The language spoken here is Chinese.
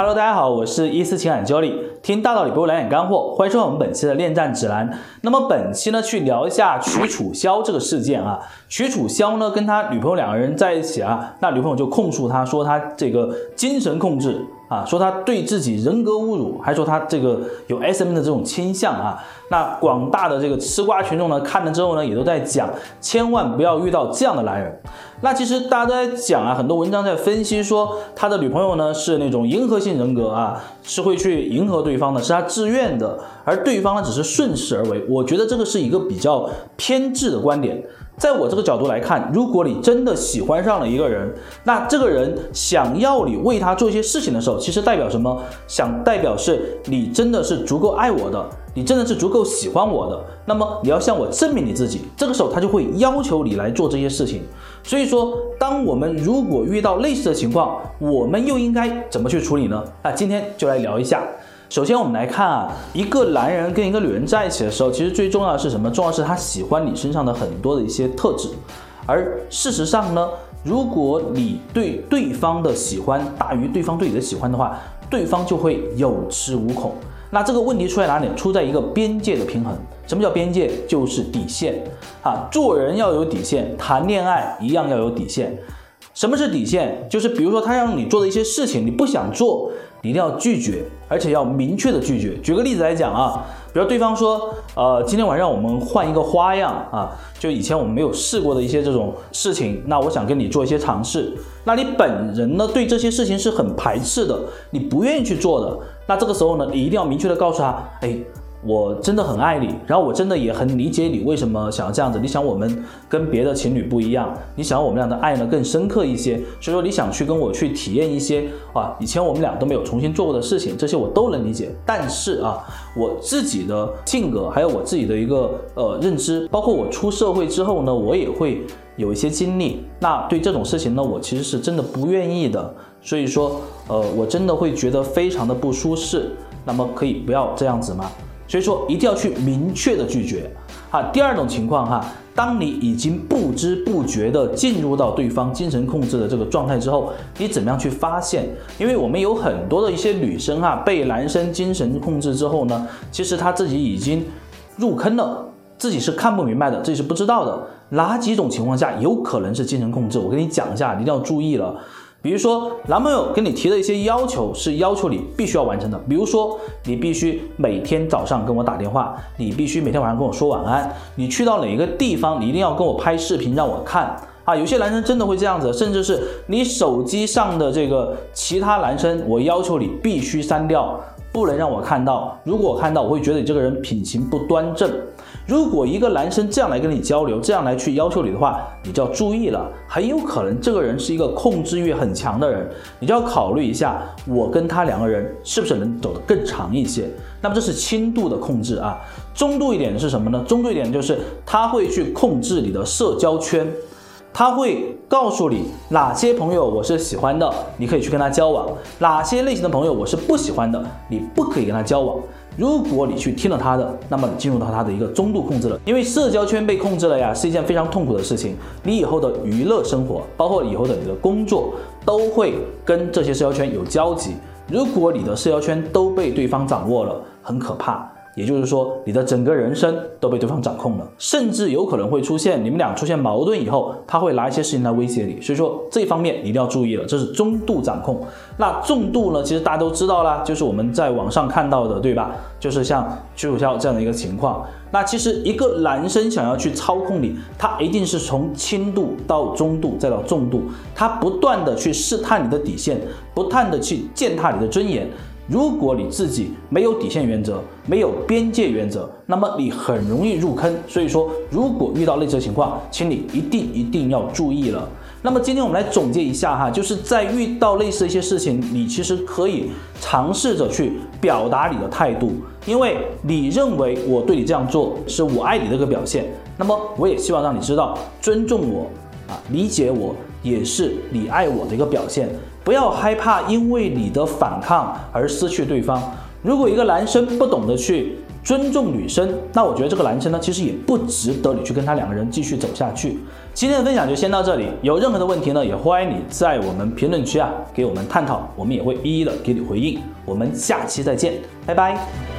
Hello，大家好，我是一思情感教练，听大道理不如来点干货，欢迎收看我们本期的恋战指南。那么本期呢，去聊一下曲楚萧这个事件啊。曲楚萧呢，跟他女朋友两个人在一起啊，那女朋友就控诉他说他这个精神控制啊，说他对自己人格侮辱，还说他这个有 SM 的这种倾向啊。那广大的这个吃瓜群众呢，看了之后呢，也都在讲，千万不要遇到这样的男人。那其实大家都在讲啊，很多文章在分析说，他的女朋友呢是那种迎合性人格啊，是会去迎合对方的，是他自愿的，而对方呢只是顺势而为。我觉得这个是一个比较偏执的观点。在我这个角度来看，如果你真的喜欢上了一个人，那这个人想要你为他做一些事情的时候，其实代表什么？想代表是你真的是足够爱我的，你真的是足够喜欢我的。那么你要向我证明你自己，这个时候他就会要求你来做这些事情。所以说，当我们如果遇到类似的情况，我们又应该怎么去处理呢？那今天就来聊一下。首先，我们来看啊，一个男人跟一个女人在一起的时候，其实最重要的是什么？重要是他喜欢你身上的很多的一些特质。而事实上呢，如果你对对方的喜欢大于对方对你的喜欢的话，对方就会有恃无恐。那这个问题出在哪里？出在一个边界的平衡。什么叫边界？就是底线啊！做人要有底线，谈恋爱一样要有底线。什么是底线？就是比如说他让你做的一些事情，你不想做，你一定要拒绝，而且要明确的拒绝。举个例子来讲啊，比如对方说，呃，今天晚上我们换一个花样啊，就以前我们没有试过的一些这种事情，那我想跟你做一些尝试。那你本人呢，对这些事情是很排斥的，你不愿意去做的。那这个时候呢，你一定要明确的告诉他，哎。我真的很爱你，然后我真的也很理解你为什么想要这样子。你想我们跟别的情侣不一样，你想我们俩的爱呢更深刻一些，所以说你想去跟我去体验一些啊以前我们俩都没有重新做过的事情，这些我都能理解。但是啊，我自己的性格还有我自己的一个呃认知，包括我出社会之后呢，我也会有一些经历。那对这种事情呢，我其实是真的不愿意的。所以说，呃，我真的会觉得非常的不舒适。那么可以不要这样子吗？所以说一定要去明确的拒绝啊。第二种情况哈，当你已经不知不觉的进入到对方精神控制的这个状态之后，你怎么样去发现？因为我们有很多的一些女生哈，被男生精神控制之后呢，其实她自己已经入坑了，自己是看不明白的，自己是不知道的。哪几种情况下有可能是精神控制？我跟你讲一下，一定要注意了。比如说，男朋友跟你提的一些要求是要求你必须要完成的，比如说你必须每天早上跟我打电话，你必须每天晚上跟我说晚安，你去到哪一个地方，你一定要跟我拍视频让我看啊！有些男生真的会这样子，甚至是你手机上的这个其他男生，我要求你必须删掉，不能让我看到。如果我看到，我会觉得你这个人品行不端正。如果一个男生这样来跟你交流，这样来去要求你的话，你就要注意了，很有可能这个人是一个控制欲很强的人，你就要考虑一下，我跟他两个人是不是能走得更长一些。那么这是轻度的控制啊，中度一点是什么呢？中度一点就是他会去控制你的社交圈，他会告诉你哪些朋友我是喜欢的，你可以去跟他交往；哪些类型的朋友我是不喜欢的，你不可以跟他交往。如果你去听了他的，那么你进入到他的一个中度控制了，因为社交圈被控制了呀，是一件非常痛苦的事情。你以后的娱乐生活，包括以后的你的工作，都会跟这些社交圈有交集。如果你的社交圈都被对方掌握了，很可怕。也就是说，你的整个人生都被对方掌控了，甚至有可能会出现你们俩出现矛盾以后，他会拿一些事情来威胁你。所以说这方面一定要注意了，这是中度掌控。那重度呢？其实大家都知道啦，就是我们在网上看到的，对吧？就是像曲楚萧这样的一个情况。那其实一个男生想要去操控你，他一定是从轻度到中度再到重度，他不断的去试探你的底线，不断的去践踏你的尊严。如果你自己没有底线原则，没有边界原则，那么你很容易入坑。所以说，如果遇到类似的情况，请你一定一定要注意了。那么今天我们来总结一下哈，就是在遇到类似一些事情，你其实可以尝试着去表达你的态度，因为你认为我对你这样做是我爱你的一个表现，那么我也希望让你知道，尊重我啊，理解我也是你爱我的一个表现。不要害怕，因为你的反抗而失去对方。如果一个男生不懂得去尊重女生，那我觉得这个男生呢，其实也不值得你去跟他两个人继续走下去。今天的分享就先到这里，有任何的问题呢，也欢迎你在我们评论区啊给我们探讨，我们也会一一的给你回应。我们下期再见，拜拜。